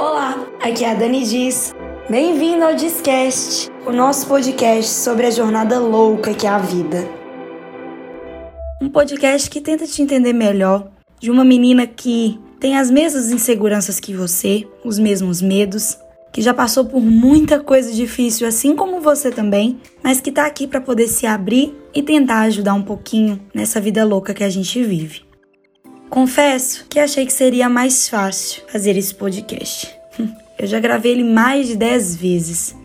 Olá, aqui é a Dani Diz. Bem-vindo ao Discast, o nosso podcast sobre a jornada louca que é a vida. Um podcast que tenta te entender melhor de uma menina que tem as mesmas inseguranças que você, os mesmos medos, que já passou por muita coisa difícil, assim como você também, mas que tá aqui para poder se abrir e tentar ajudar um pouquinho nessa vida louca que a gente vive. Confesso que achei que seria mais fácil fazer esse podcast. Eu já gravei ele mais de 10 vezes.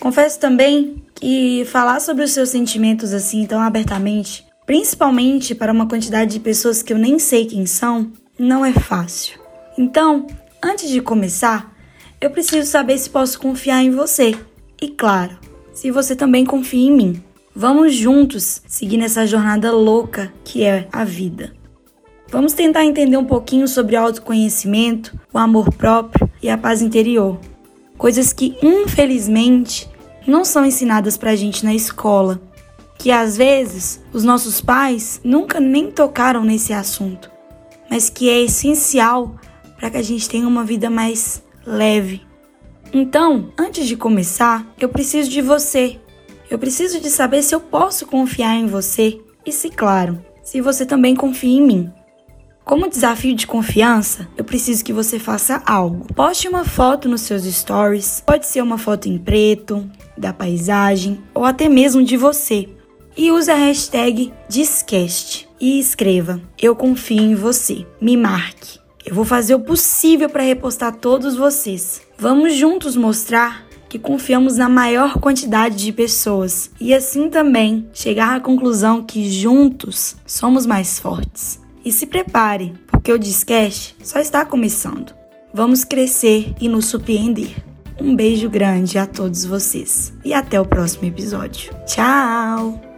Confesso também que falar sobre os seus sentimentos assim tão abertamente, principalmente para uma quantidade de pessoas que eu nem sei quem são, não é fácil. Então, antes de começar, eu preciso saber se posso confiar em você. E claro, se você também confia em mim. Vamos juntos seguir nessa jornada louca que é a vida. Vamos tentar entender um pouquinho sobre autoconhecimento, o amor próprio e a paz interior. Coisas que, infelizmente, não são ensinadas pra gente na escola. Que às vezes os nossos pais nunca nem tocaram nesse assunto, mas que é essencial para que a gente tenha uma vida mais leve. Então, antes de começar, eu preciso de você. Eu preciso de saber se eu posso confiar em você e, se claro, se você também confia em mim. Como desafio de confiança, eu preciso que você faça algo. Poste uma foto nos seus stories, pode ser uma foto em preto, da paisagem ou até mesmo de você. E use a hashtag Discast e escreva: Eu confio em você. Me marque. Eu vou fazer o possível para repostar todos vocês. Vamos juntos mostrar que confiamos na maior quantidade de pessoas e assim também chegar à conclusão que juntos somos mais fortes. E se prepare, porque o Discast só está começando. Vamos crescer e nos surpreender. Um beijo grande a todos vocês e até o próximo episódio. Tchau!